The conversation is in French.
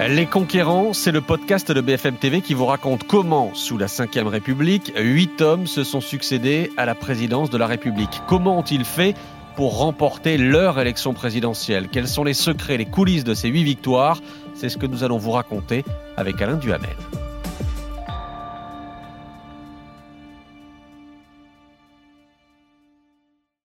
Les Conquérants, c'est le podcast de BFM TV qui vous raconte comment, sous la Ve République, huit hommes se sont succédés à la présidence de la République. Comment ont-ils fait pour remporter leur élection présidentielle? Quels sont les secrets, les coulisses de ces huit victoires? C'est ce que nous allons vous raconter avec Alain Duhamel.